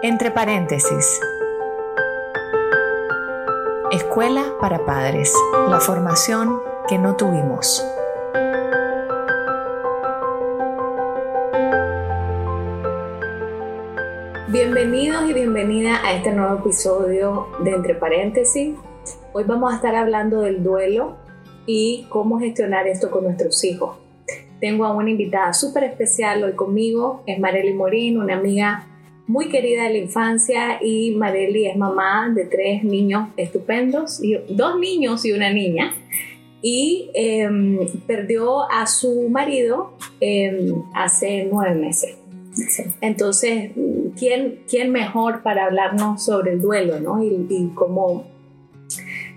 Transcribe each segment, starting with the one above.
Entre paréntesis. Escuela para padres. La formación que no tuvimos. Bienvenidos y bienvenida a este nuevo episodio de Entre paréntesis. Hoy vamos a estar hablando del duelo y cómo gestionar esto con nuestros hijos. Tengo a una invitada súper especial hoy conmigo, es Marely Morín, una amiga muy querida de la infancia y Marely es mamá de tres niños estupendos, y, dos niños y una niña. Y em, perdió a su marido em, hace nueve meses. Entonces, ¿quién, ¿quién mejor para hablarnos sobre el duelo ¿no? y, y cómo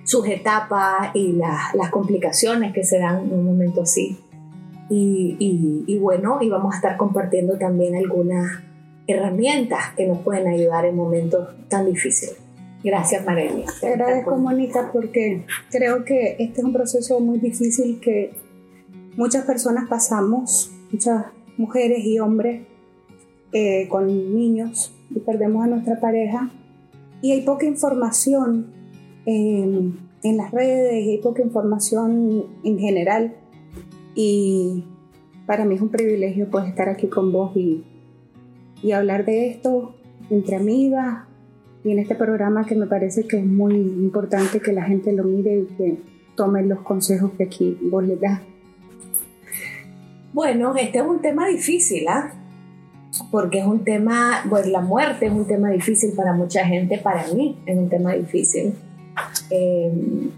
sus etapas y las complicaciones que se dan en un momento así? Y, y, y, bueno, y vamos a estar compartiendo también algunas herramientas que nos pueden ayudar en momentos tan difíciles. Gracias, Marelia. Te agradezco, Mónica, porque creo que este es un proceso muy difícil que muchas personas pasamos, muchas mujeres y hombres eh, con niños y perdemos a nuestra pareja. Y hay poca información en, en las redes, hay poca información en general. Y para mí es un privilegio pues estar aquí con vos y y hablar de esto entre amigas y en este programa que me parece que es muy importante que la gente lo mire y que tome los consejos que aquí vos le das. Bueno, este es un tema difícil, ¿ah? Porque es un tema, pues la muerte es un tema difícil para mucha gente, para mí es un tema difícil. Eh,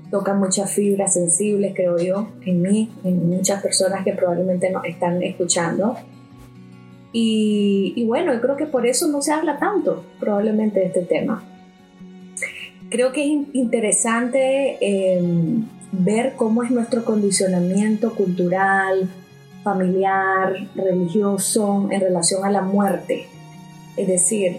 toca muchas fibras sensibles, creo yo, en mí, en muchas personas que probablemente nos están escuchando. Y, bueno, yo creo que por eso no se habla tanto probablemente de este tema. Creo que es interesante em, ver cómo es nuestro condicionamiento cultural, familiar, religioso en relación a la muerte. Es decir,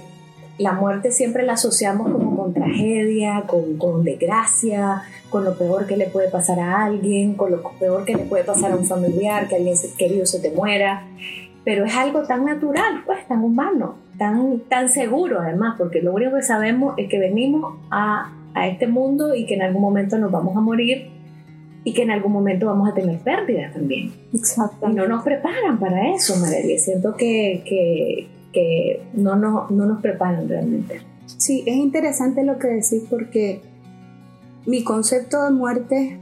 la muerte siempre la asociamos como con tragedia, con, con, desgracia, con lo peor que le puede pasar a alguien, con lo peor que le puede pasar a un familiar, que alguien querido se te muera pero es algo tan natural, pues tan humano, tan, tan seguro además, porque lo único que sabemos es que venimos a, a este mundo y que en algún momento nos vamos a morir y que en algún momento vamos a tener pérdidas también. Exacto. Y no nos preparan para eso, María. Siento que, que, que no, no, no nos preparan realmente. Sí, es interesante lo que decís porque mi concepto de muerte,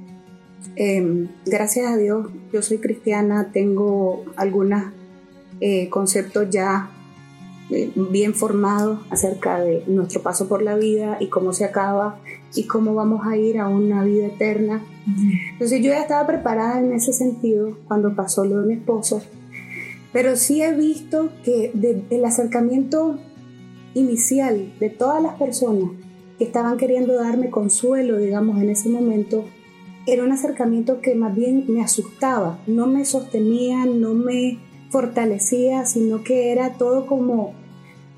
eh, gracias a Dios, yo soy cristiana, tengo algunas eh, conceptos ya eh, bien formados acerca de nuestro paso por la vida y cómo se acaba y cómo vamos a ir a una vida eterna. Entonces yo ya estaba preparada en ese sentido cuando pasó lo de mi esposo, pero sí he visto que el acercamiento inicial de todas las personas que estaban queriendo darme consuelo, digamos, en ese momento, era un acercamiento que más bien me asustaba, no me sostenía, no me fortalecía, sino que era todo como,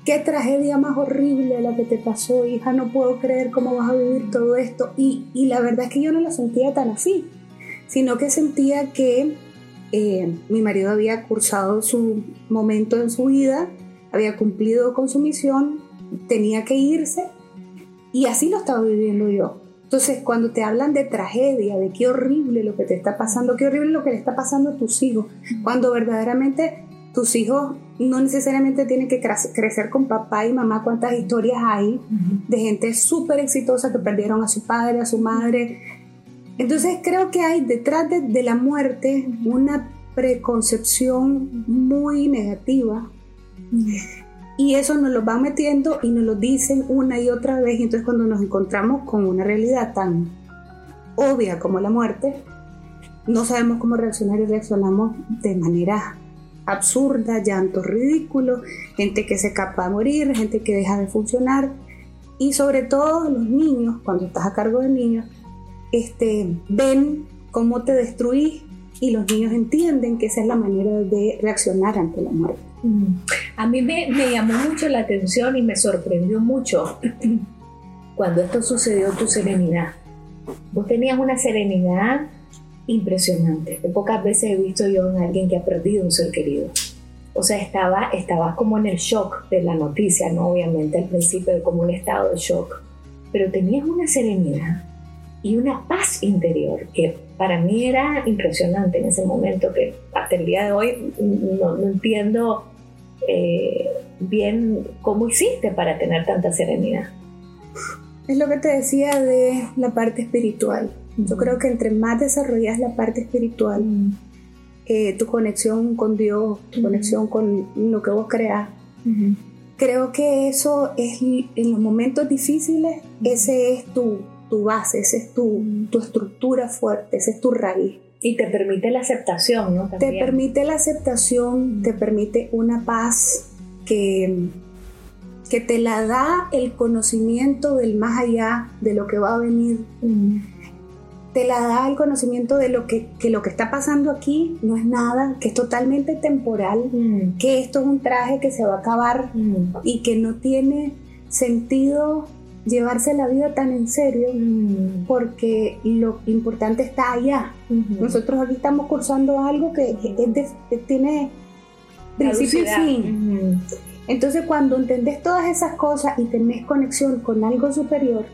qué tragedia más horrible la que te pasó, hija, no puedo creer cómo vas a vivir todo esto. Y, y la verdad es que yo no lo sentía tan así, sino que sentía que eh, mi marido había cursado su momento en su vida, había cumplido con su misión, tenía que irse, y así lo estaba viviendo yo. Entonces, cuando te hablan de tragedia, de qué horrible lo que te está pasando, qué horrible lo que le está pasando a tus hijos, cuando verdaderamente tus hijos no necesariamente tienen que crecer con papá y mamá, cuántas historias hay de gente súper exitosa que perdieron a su padre, a su madre. Entonces creo que hay detrás de, de la muerte una preconcepción muy negativa y eso nos lo van metiendo y nos lo dicen una y otra vez. Y entonces cuando nos encontramos con una realidad tan obvia como la muerte, no sabemos cómo reaccionar y reaccionamos de manera absurda, llanto ridículo, gente que se capa a morir, gente que deja de funcionar. Y sobre todo los niños, cuando estás a cargo de niños, este, ven cómo te destruís y los niños entienden que esa es la manera de reaccionar ante la muerte. A mí me, llamó mucho la atención y me sorprendió mucho cuando esto sucedió tu serenidad. Vos tenías una serenidad impresionante, que pocas veces he visto yo en alguien que ha perdido un ser querido. O sea, estaba, estaba como en el shock de la noticia, ¿no? Obviamente al principio, como un estado de shock. Pero tenías una serenidad y una paz interior que para mí era impresionante en ese momento, que hasta el día de hoy no, entiendo eh, bien cómo hiciste para tener tanta serenidad. Es lo que te decía de la parte espiritual. Yo creo que entre más desarrollas la parte espiritual, eh, tu conexión con Dios, tu conexión con lo que vos creas, creo que eso es en los momentos difíciles, ese es tu, tu base, esa es tu, tu estructura fuerte, esa es tu raíz. Y te permite la aceptación, ¿no? Te permite la aceptación, te permite una paz que, que te la da el conocimiento del más allá, de lo que va a venir. Te la da el conocimiento de lo que, que, lo que está pasando aquí no es nada, que es totalmente temporal, que esto es un traje que se va a acabar y que no tiene sentido llevarse la vida tan en serio mm. porque lo importante está allá. Nosotros aquí estamos cursando algo que, tiene principio y fin. Entonces cuando entendés todas esas cosas y tenés conexión con algo superior,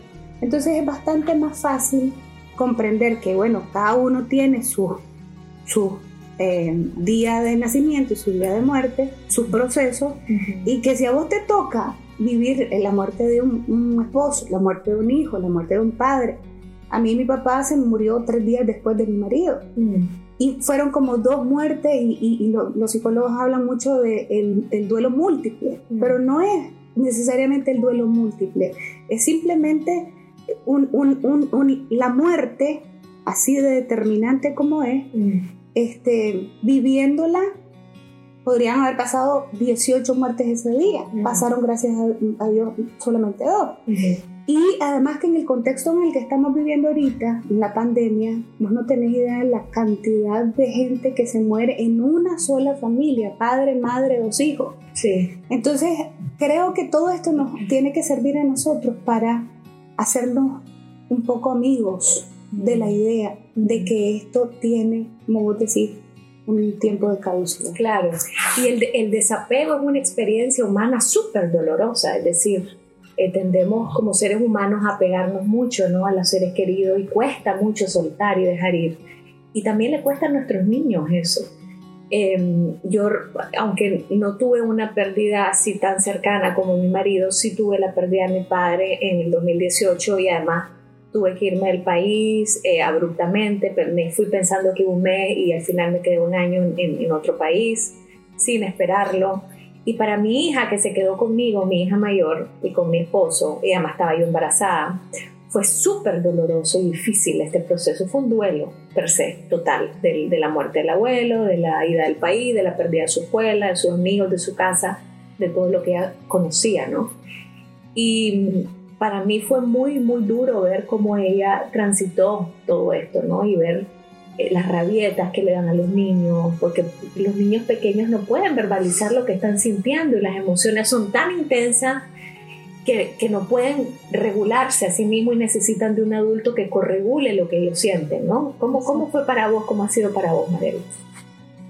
entonces es bastante más fácil comprender que, bueno, cada uno tiene su, su eh, día de nacimiento y su día de muerte, sus procesos, y que si a vos te toca vivir la muerte de un, esposo, la muerte de un hijo, la muerte de un padre. A mí mi papá se murió tres días después de mi marido. Mm. Y fueron como dos muertes y, los psicólogos hablan mucho del de el duelo múltiple, mm. pero no es necesariamente el duelo múltiple, es simplemente la muerte, así de determinante como es, mm. este, viviéndola podrían haber pasado 18 muertes ese día. Pasaron, gracias a, Dios, solamente dos. Y además que en el contexto en el que estamos viviendo ahorita, la pandemia, vos no tenés idea de la cantidad de gente que se muere en una sola familia, padre, madre, dos hijos. Sí. Entonces, creo que todo esto nos tiene que servir a nosotros para hacernos un poco amigos de la idea de que esto tiene, como vos decís, un tiempo de caducidad. Claro, y el, el desapego es una experiencia humana súper dolorosa, es decir, eh, tendemos como seres humanos a pegarnos mucho ¿no? a los seres queridos y cuesta mucho soltar y dejar ir. Y también le cuesta a nuestros niños eso. Em, yo, aunque no tuve una pérdida así tan cercana como mi marido, sí tuve la pérdida de mi padre en el 2018 y además tuve que irme del país eh, abruptamente, me fui pensando que un mes y al final me quedé un año en, en, otro país sin esperarlo. Y para mi hija que se quedó conmigo, mi hija mayor, y con mi esposo, ella además estaba yo embarazada, fue súper doloroso y difícil este proceso. Fue un duelo per se, total, de, de, la muerte del abuelo, de la ida del país, de la pérdida de su escuela, de sus amigos, de su casa, de todo lo que ella conocía, ¿no? Y para mí fue muy, muy duro ver cómo ella transitó todo esto, ¿no? Y ver eh, las rabietas que le dan a los niños, porque los niños pequeños no pueden verbalizar lo que están sintiendo y las emociones son tan intensas que, que no pueden regularse a sí mismos y necesitan de un adulto que corregule lo que ellos sienten, ¿no? ¿Cómo, cómo fue para vos? ¿Cómo ha sido para vos, María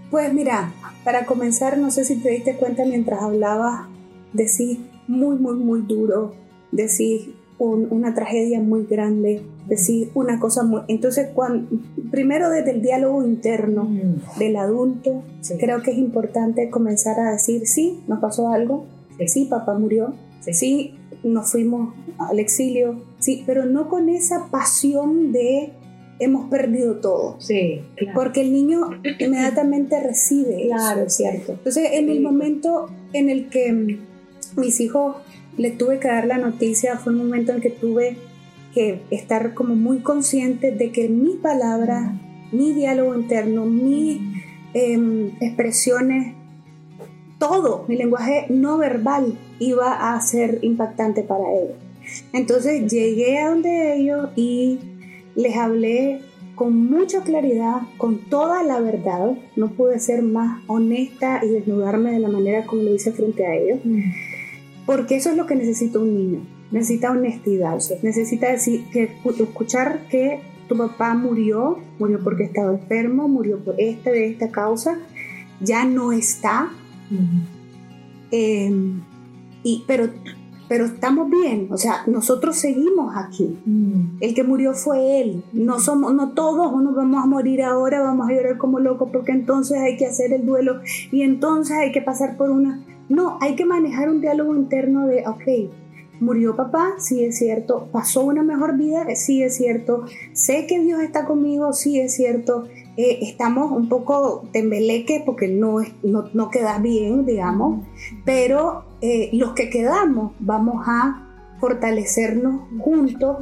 Pues mira, para comenzar, no sé si te diste cuenta mientras hablaba, decís muy, muy, muy duro decir una tragedia muy grande, decir una cosa muy... Entonces, cuando, primero desde el diálogo interno mm. del adulto, creo que es importante comenzar a decir, sí, nos pasó algo, sí, papá murió, sí. nos fuimos al exilio, sí, pero no con esa pasión de hemos perdido todo. Sí, Porque el niño inmediatamente recibe. Claro, cierto. Entonces, en el momento en el que mis hijos le tuve que dar la noticia, fue un momento en que tuve que estar como muy consciente de que mi palabra, mi diálogo interno, mis em, expresiones, todo, mi lenguaje no verbal iba a ser impactante para ellos. Entonces llegué a donde ellos y les hablé con mucha claridad, con toda la verdad. No pude ser más honesta y desnudarme de la manera como lo hice frente a ellos. Porque eso es lo que necesita un niño. Necesita honestidad. Necesita decir, que, escuchar que tu papá murió, murió porque estaba enfermo, murió por esta, de esta causa, ya no está, Em, y, pero, pero estamos bien, o sea, nosotros seguimos aquí. El que murió fue él, no somos, no todos nos vamos a morir ahora, vamos a llorar como locos porque entonces hay que hacer el duelo y entonces hay que pasar por una... No, hay que manejar un diálogo interno de, ok, murió papá, sí es cierto, pasó una mejor vida, sí es cierto, sé que Dios está conmigo, sí es cierto, eh, estamos un poco tembeleques porque no, no, no quedas bien, digamos, pero eh, los que quedamos vamos a fortalecernos juntos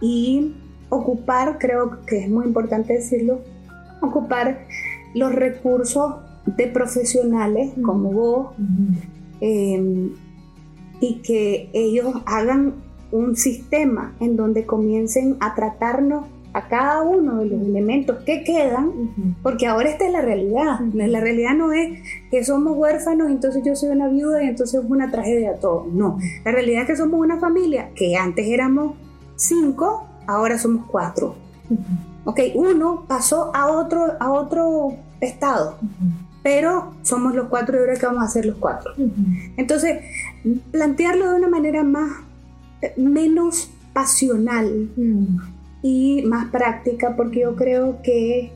y ocupar, creo que es muy importante decirlo, ocupar los recursos de profesionales como vos, em, y que ellos hagan un sistema en donde comiencen a tratarnos a cada uno de los elementos que quedan, porque ahora esta es la realidad. La realidad no es que somos huérfanos, entonces yo soy una viuda y entonces es una tragedia todo. No, la realidad es que somos una familia que antes éramos cinco, ahora somos cuatro. Ok, uno pasó a otro, a otro estado, pero somos los cuatro y ahora que vamos a hacer los cuatro. Entonces, plantearlo de una manera más, menos pasional y más práctica, porque yo creo que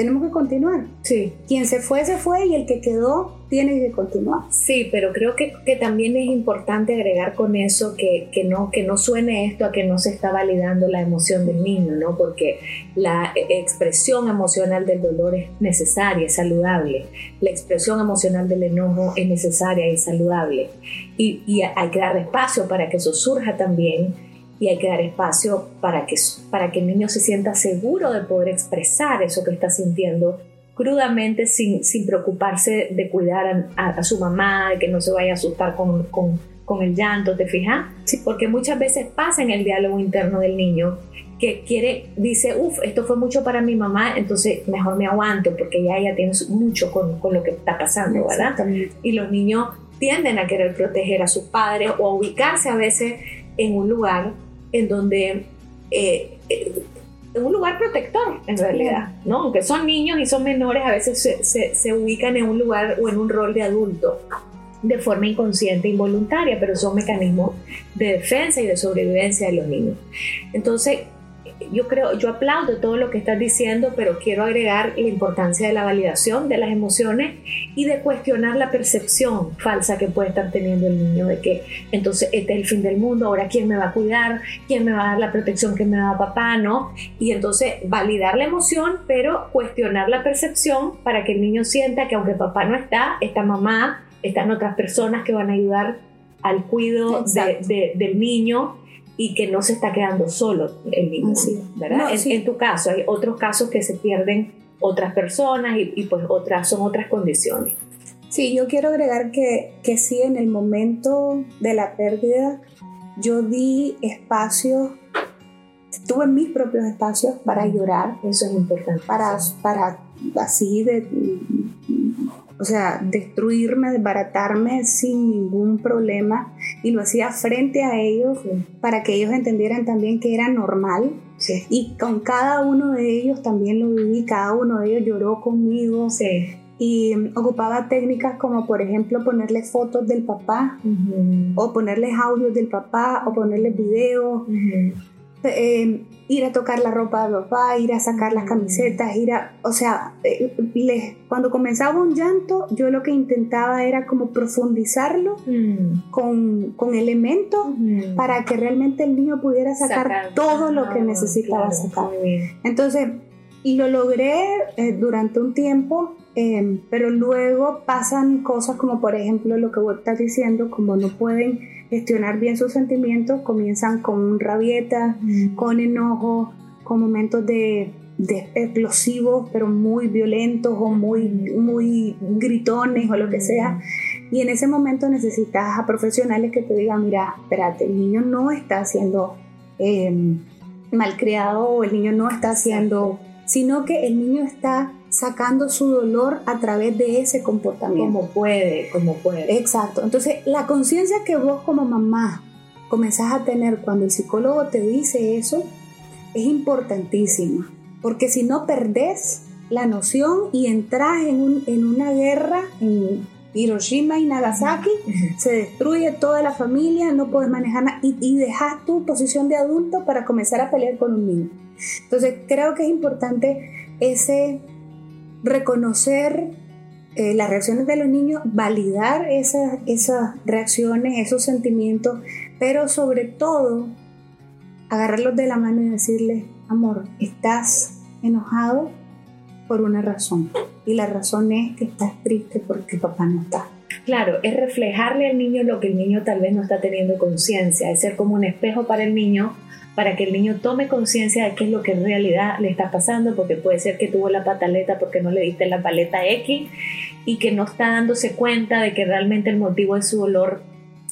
tenemos que continuar. Sí. Quien se fue, se fue y el que quedó tiene que continuar. Sí, pero creo que, que también es importante agregar con eso que, que, no, que no suene esto a que no se está validando la emoción del niño, ¿no? Porque la expresión emocional del dolor es necesaria, es saludable. La expresión emocional del enojo es necesaria y es saludable. Y, y hay que dar espacio para que eso surja también y hay que dar espacio para que, para que el niño se sienta seguro de poder expresar eso que está sintiendo crudamente sin, sin preocuparse de cuidar a, su mamá, de que no se vaya a asustar con, con, con el llanto, ¿te fijas? Sí. Porque muchas veces pasa en el diálogo interno del niño que quiere, dice, uff, esto fue mucho para mi mamá, entonces mejor me aguanto porque ya ella tiene mucho con, con lo que está pasando, ¿verdad? Y los niños tienden a querer proteger a sus padres o a ubicarse a veces en un lugar en donde, eh, eh, un lugar protector en realidad, ¿no? Aunque son niños y son menores, a veces se, se, ubican en un lugar o en un rol de adulto de forma inconsciente involuntaria, pero son mecanismos de defensa y de sobrevivencia de los niños. Entonces, yo creo, yo aplaudo todo lo que estás diciendo, pero quiero agregar la importancia de la validación de las emociones y de cuestionar la percepción falsa que puede estar teniendo el niño de que entonces este es el fin del mundo, ahora quién me va a cuidar, quién me va a dar la protección que me da papá, ¿no? Y entonces validar la emoción, pero cuestionar la percepción para que el niño sienta que aunque papá no está, está mamá, están otras personas que van a ayudar al cuidado del niño y que no se está quedando solo el niño, ¿verdad? en, tu caso, hay otros casos que se pierden otras personas y, pues otras son otras condiciones. Sí, yo quiero agregar que, que sí, en el momento de la pérdida, yo di espacio, tuve mis propios espacios para llorar. Eso es importante. Para, para así de o sea, destruirme, desbaratarme sin ningún problema. Y lo hacía frente a ellos para que ellos entendieran también que era normal. Y con cada uno de ellos también lo viví, cada uno de ellos lloró conmigo. Y ocupaba técnicas como por ejemplo ponerle fotos del papá o ponerles audios del papá o ponerles videos. Eh, ir a tocar la ropa de papá, ir a sacar las camisetas, ir a, o sea, eh, les, cuando comenzaba un llanto, yo lo que intentaba era como profundizarlo mm. con, con, elementos mm. para que realmente el niño pudiera sacar, todo lo que necesitaba sacar. Entonces, y lo logré eh, durante un tiempo, em, pero luego pasan cosas como por ejemplo lo que vos estás diciendo, como no pueden gestionar bien sus sentimientos, comienzan con rabieta, mm. con enojo, con momentos de, explosivos, pero muy violentos o muy, muy gritones o lo que sea. Y en ese momento necesitas a profesionales que te digan, mira, espérate, el niño no está siendo eh, malcriado o el niño no está siendo, sino que el niño está sacando su dolor a través de ese comportamiento. Como puede, como puede. Exacto. Entonces, la conciencia que vos como mamá comenzás a tener cuando el psicólogo te dice eso es importantísima, porque si no perdés la noción y entras en, un, en una guerra, en, Hiroshima y Nagasaki, se destruye toda la familia, no puedes manejar nada y, y dejas tu posición de adulto para comenzar a pelear con un niño. Entonces creo que es importante ese reconocer eh, las reacciones de los niños, validar esas, esas reacciones, esos sentimientos, pero sobre todo agarrarlos de la mano y decirles, amor, estás enojado por una razón. Y la razón es que estás triste porque papá no está. Claro, es reflejarle al niño lo que el niño tal vez no está teniendo conciencia, es ser como un espejo para el niño para que el niño tome conciencia de qué es lo que en realidad le está pasando, porque puede ser que tuvo la pataleta porque no le diste la paleta X y que no está dándose cuenta de que realmente el motivo de su dolor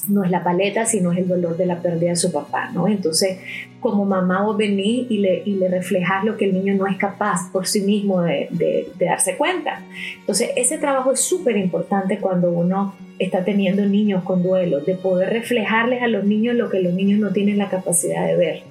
no es la paleta, sino es el dolor de la pérdida de su papá, ¿no? Entonces, como mamá vos venís y le, y le reflejas lo que el niño no es capaz por sí mismo de, de, de darse cuenta. Entonces, ese trabajo es súper importante cuando uno está teniendo niños con duelo, de poder reflejarles a los niños lo que los niños no tienen la capacidad de ver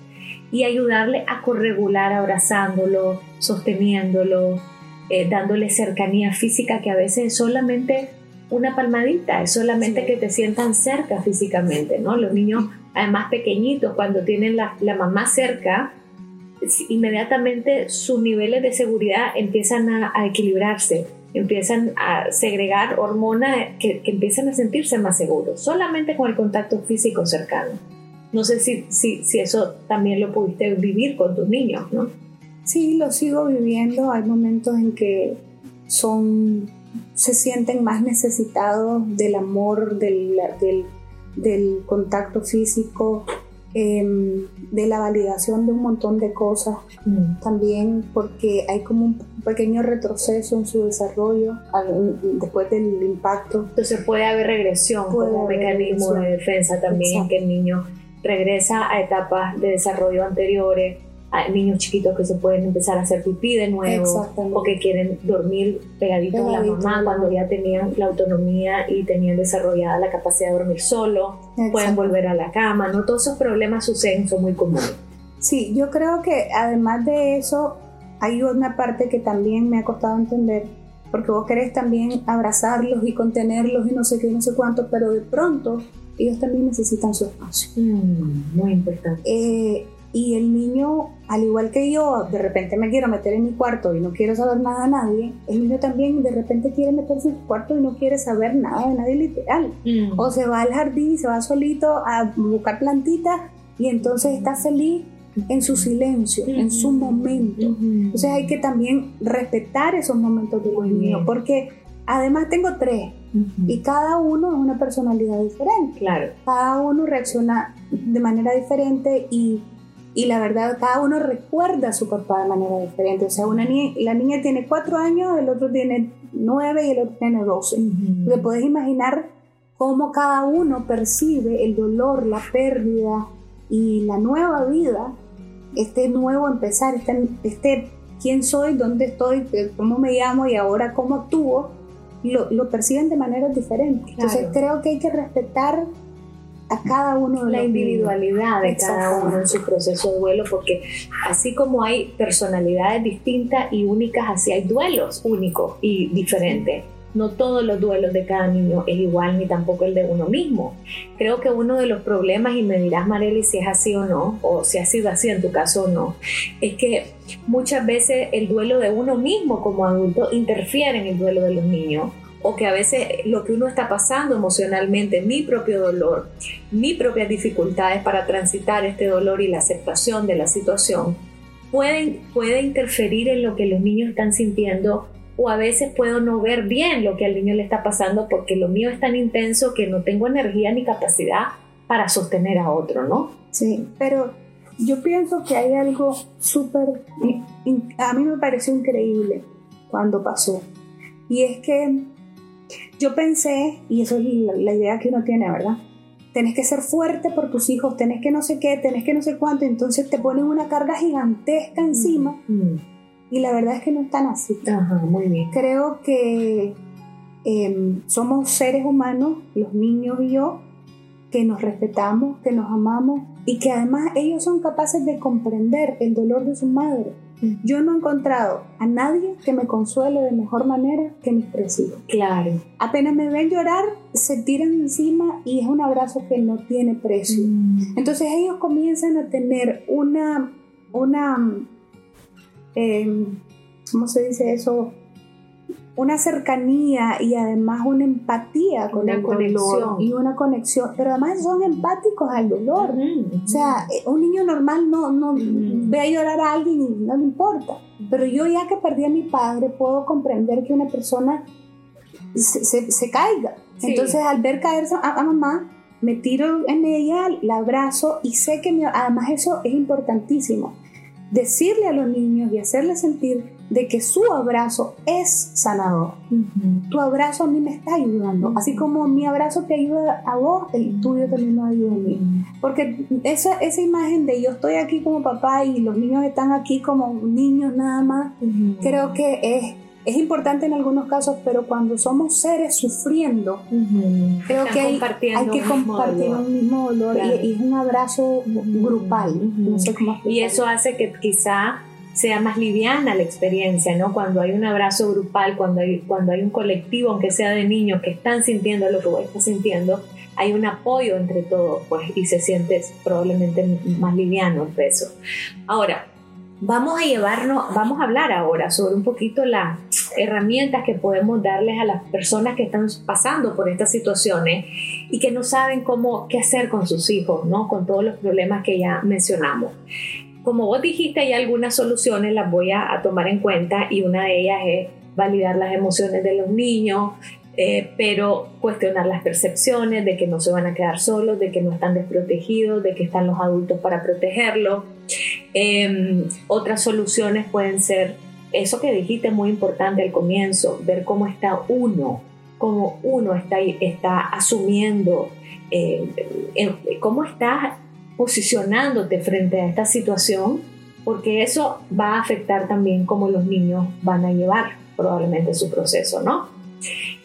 y ayudarle a corregular abrazándolo, sosteniéndolo, eh, dándole cercanía física que a veces es solamente una palmadita, es solamente que te sientan cerca físicamente, ¿no? Los niños, además pequeñitos, cuando tienen la, la mamá cerca, inmediatamente sus niveles de seguridad empiezan a, a equilibrarse, empiezan a segregar hormonas que, que, empiezan a sentirse más seguros, solamente con el contacto físico cercano. No sé si, si, si eso también lo pudiste vivir con tus niños, ¿no? Sí, lo sigo viviendo. Hay momentos en que son, se sienten más necesitados del amor, del, del, del contacto físico, eh, de la validación de un montón de cosas. Mm. También porque hay como un pequeño retroceso en su desarrollo después del impacto. Entonces puede haber regresión puede como haber mecanismo regresión. de defensa también, Exacto. que el niño regresa a etapas de desarrollo anteriores, niños chiquitos que se pueden empezar a hacer pipí de nuevo o que quieren dormir pegaditos a la mamá cuando ya tenían la autonomía y tenían desarrollada la capacidad de dormir solo, pueden volver a la cama, ¿no? Todos esos problemas suceden, son muy comunes. Sí, yo creo que además de eso hay una parte que también me ha costado entender, porque vos querés también abrazarlos y contenerlos y no sé qué, no sé cuánto, pero de pronto ellos también necesitan su espacio. Mm, muy importante. Eh, y el niño, al igual que yo, de repente me quiero meter en mi cuarto y no quiero saber nada de nadie, el niño también de repente quiere meterse en su cuarto y no quiere saber nada de nadie literal. Mm. O se va al jardín y se va solito a buscar plantitas y entonces está feliz en su silencio, mm -hmm. en su momento. Mm -hmm. Entonces hay que también respetar esos momentos de los niños, porque además tengo tres uh -huh. y cada uno es una personalidad diferente. Claro. Cada uno reacciona de manera diferente y, y la verdad, cada uno recuerda a su papá de manera diferente. O sea, una niña, la niña tiene cuatro años, el otro tiene nueve y el otro tiene doce. Uh -huh. Te puedes imaginar cómo cada uno percibe el dolor, la pérdida y la nueva vida, este nuevo empezar, este, este quién soy, dónde estoy, cómo me llamo y ahora cómo actúo lo, lo perciben de maneras diferentes. Claro. Entonces creo que hay que respetar a cada uno de la individualidad de cada uno en su proceso de duelo porque así como hay personalidades distintas y únicas así hay duelos únicos y diferentes. No todos los duelos de cada niño es igual ni tampoco el de uno mismo. Creo que uno de los problemas, y me dirás Marely si es así o no, o si ha sido así en tu caso o no, es que muchas veces el duelo de uno mismo como adulto interfiere en el duelo de los niños o que a veces lo que uno está pasando emocionalmente, mi propio dolor, mis propias dificultades para transitar este dolor y la aceptación de la situación, puede, puede interferir en lo que los niños están sintiendo o a veces puedo no ver bien lo que al niño le está pasando porque lo mío es tan intenso que no tengo energía ni capacidad para sostener a otro, ¿no? Sí, pero yo pienso que hay algo súper, a mí me pareció increíble cuando pasó. Y es que yo pensé, y eso es la, idea que uno tiene, ¿verdad? Tenés que ser fuerte por tus hijos, tenés que no sé qué, tenés que no sé cuánto, entonces te ponen una carga gigantesca encima. Mm, y la verdad es que no es tan así. Ajá, muy bien. Creo que eh, somos seres humanos, los niños y yo, que nos respetamos, que nos amamos y que además ellos son capaces de comprender el dolor de su madre. Yo no he encontrado a nadie que me consuele de mejor manera que mis tres hijos. Claro. Apenas me ven llorar, se tiran encima y es un abrazo que no tiene precio. Mm. Entonces ellos comienzan a tener una, una, em, ¿cómo se dice eso? Una cercanía y además una empatía con Una el dolor conexión. y una conexión, pero además son empáticos al dolor. O sea, eh, un niño normal no, no ve a llorar a alguien y no le importa. Pero yo ya que perdí a mi padre, puedo comprender que una persona se, se- se caiga. Sí. Entonces, al ver caerse a, a mamá, me tiro en ella, la abrazo y sé que mi- además eso es importantísimo. Decirle a los niños y hacerles sentir de que su abrazo es sanador. Tu abrazo a mí me está ayudando. Así como mi abrazo te ayuda a vos, el tuyo también me ayuda a mí. Porque esa, esa imagen de yo estoy aquí como papá y los niños están aquí como niños nada más, creo que es, es importante en algunos casos, pero cuando somos seres sufriendo, creo Están que hay, hay que compartir dolor. un mismo dolor y- Claro. y, es un abrazo grupal. Ujú. No sé cómo Y eso hace que quizá sea más liviana la experiencia, ¿no? Cuando hay un abrazo grupal, cuando hay, cuando hay un colectivo, aunque sea de niños, que están sintiendo lo que vos estás sintiendo, hay un apoyo entre todos, pues, y se siente probablemente más liviano el peso. Ahora, vamos a llevarnos, vamos a hablar ahora sobre un poquito las herramientas que podemos darles a las personas que están pasando por estas situaciones y que no saben cómo, qué hacer con sus hijos, ¿no? Con todos los problemas que ya mencionamos como vos dijiste, hay algunas soluciones, las voy a, tomar en cuenta y una de ellas es validar las emociones de los niños, eh, pero cuestionar las percepciones de que no se van a quedar solos, de que no están desprotegidos, de que están los adultos para protegerlos. Eh, otras soluciones pueden ser eso que dijiste muy importante al comienzo, ver cómo está uno, cómo uno está, está asumiendo, eh, eh, cómo está posicionándote frente a esta situación, porque eso va a afectar también cómo los niños van a llevar probablemente su proceso, ¿no?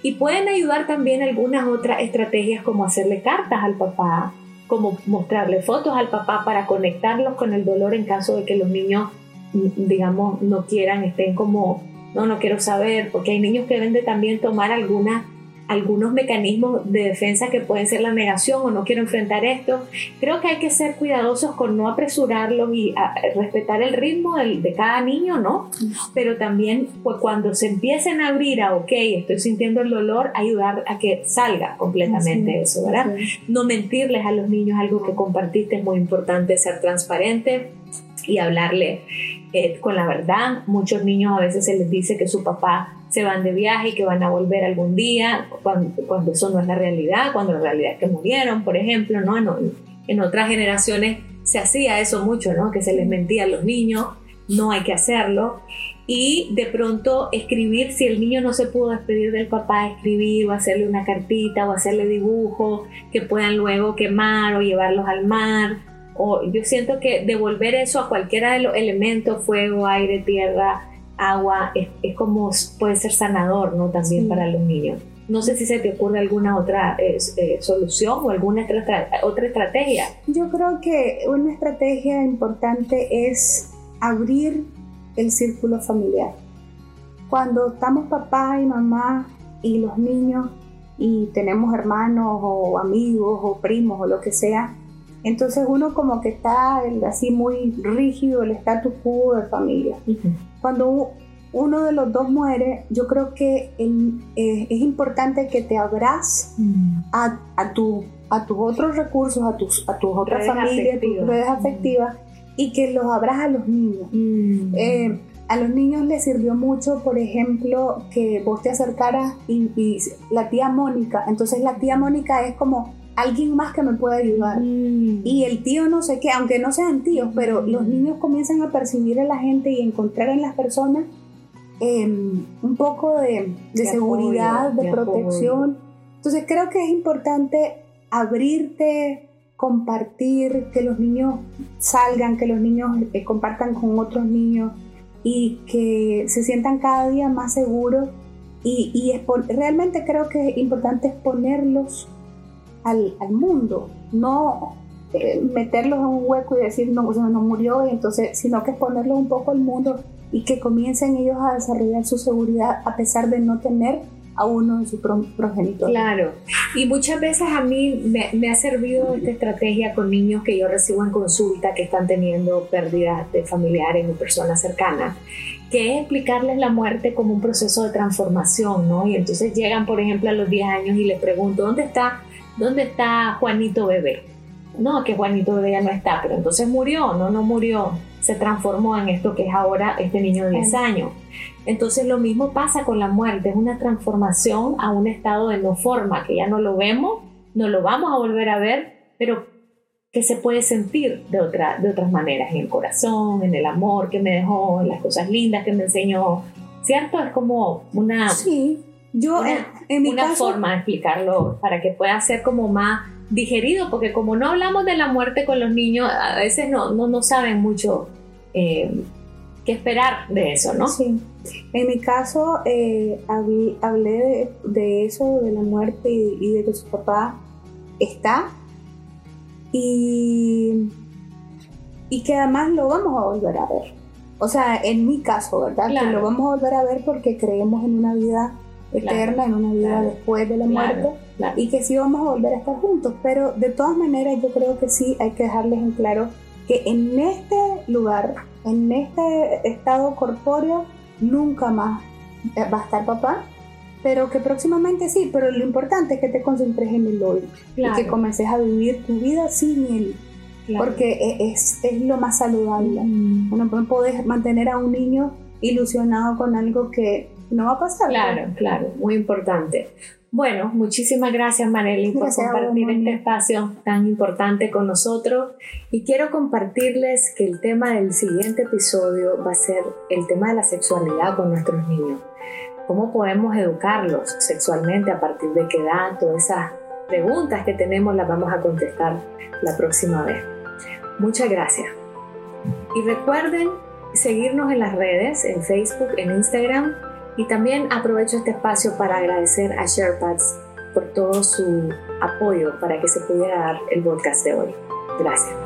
Y pueden ayudar también algunas otras estrategias como hacerle cartas al papá, como mostrarle fotos al papá para conectarlos con el dolor en caso de que los niños, digamos, no quieran, estén como, no, no quiero saber, porque hay niños que deben de también tomar algunas algunos mecanismos de defensa que pueden ser la negación o no quiero enfrentar esto. Creo que hay que ser cuidadosos con no apresurarlos y a, respetar el ritmo de, de, cada niño, ¿no? Pero también pues, cuando se empiecen a abrir a, ok, estoy sintiendo el dolor, ayudar a que salga completamente sí, eso, ¿verdad? Sí. No mentirles a los niños, algo que compartiste es muy importante, ser transparente y hablarle eh, con la verdad. Muchos niños a veces se les dice que su papá se van de viaje y que van a volver algún día, cuando, cuando eso no es la realidad, cuando la realidad es que murieron, por ejemplo, ¿no? En, otras generaciones se hacía eso mucho, ¿no? Que se les mentía a los niños, no hay que hacerlo. Y de pronto escribir, si el niño no se pudo despedir del papá, escribir o hacerle una cartita o hacerle dibujo que puedan luego quemar o llevarlos al mar. O yo siento que devolver eso a cualquiera de los elementos, fuego, aire, tierra, agua, es, es, como puede ser sanador, ¿no? También sí. para los niños. No sé si se te ocurre alguna otra eh, eh, solución o alguna otra, otra estrategia. Yo creo que una estrategia importante es abrir el círculo familiar. Cuando estamos papá y mamá y los niños y tenemos hermanos o amigos o primos o lo que sea, entonces uno como que está así muy rígido, el status quo de familia. Uh -huh. Cuando uno de los dos muere, yo creo que el, eh, es importante que te abras -huh. a, a, tu, a tus otros recursos, a tus, a tus otras familias, tus redes afectivas, -huh. y que los abras a los niños. Eh, a los niños les sirvió mucho, por ejemplo, que vos te acercaras y, y la tía Mónica, entonces la tía Mónica es como alguien más que me puede ayudar. Mm. Y el tío no sé qué, aunque no sean tíos, pero los niños comienzan a percibir a la gente y encontrar en las personas eh, un poco de, de, de seguridad, apoyo, de, de, protección. Apoyo. Entonces creo que es importante abrirte, compartir, que los niños salgan, que los niños eh, compartan con otros niños y que se sientan cada día más seguros. Y, y realmente creo que es importante exponerlos al, al, mundo, no eh, meterlos en un hueco y decir no, no murió, y entonces, sino que es ponerlos un poco al mundo y que comiencen ellos a desarrollar su seguridad a pesar de no tener a uno de sus progenitores. Claro, y muchas veces a mí me, ha servido esta estrategia con niños que yo recibo en consulta que están teniendo pérdidas de familiares o personas cercanas, que es explicarles la muerte como un proceso de transformación, ¿no? Y entonces llegan, por ejemplo, a los 10 años y les pregunto, ¿dónde está, dónde está Juanito Bebé? No, que Juanito Bebé ya no está, pero entonces murió, no, no murió, se transformó en esto que es ahora este niño de 10 años. Entonces lo mismo pasa con la muerte, es una transformación a un estado de no forma, que ya no lo vemos, no lo vamos a volver a ver, pero que se puede sentir de, otra, de otras maneras, en el corazón, en el amor que me dejó, en las cosas lindas que me enseñó, ¿cierto? Es como una, sí, yo, en, mi una forma de explicarlo para que pueda ser como más digerido, porque como no hablamos de la muerte con los niños, a veces no, no, no saben mucho. Eh, qué esperar de eso, ¿no? Sí. En mi caso, eh, hablé, de, eso, de la muerte y, de que su papá está y, y que además lo vamos a volver a ver. O sea, en mi caso, ¿verdad? Que lo vamos a volver a ver porque creemos en una vida eterna, en una vida después de la muerte y que sí vamos a volver a estar juntos. Pero de todas maneras, yo creo que sí hay que dejarles en claro que en este lugar, en este estado corpóreo, nunca más va a estar papá, pero que próximamente sí, pero lo importante es que te concentres en el hoy y que comences a vivir tu vida sin él. Porque e, es, lo más saludable. Mm. no puedes mantener a un niño ilusionado con algo que no va a pasar. Claro, claro, muy importante. Bueno, muchísimas gracias Marely por compartir este espacio tan importante con nosotros y quiero compartirles que el tema del siguiente episodio va a ser el tema de la sexualidad con nuestros niños. ¿Cómo podemos educarlos sexualmente? ¿A partir de qué edad? Todas esas preguntas que tenemos las vamos a contestar la próxima vez. Muchas gracias. Y recuerden seguirnos en las redes, en Facebook, en Instagram y también aprovecho este espacio para agradecer a SharePads por todo su apoyo para que se pudiera dar el podcast de hoy. Gracias.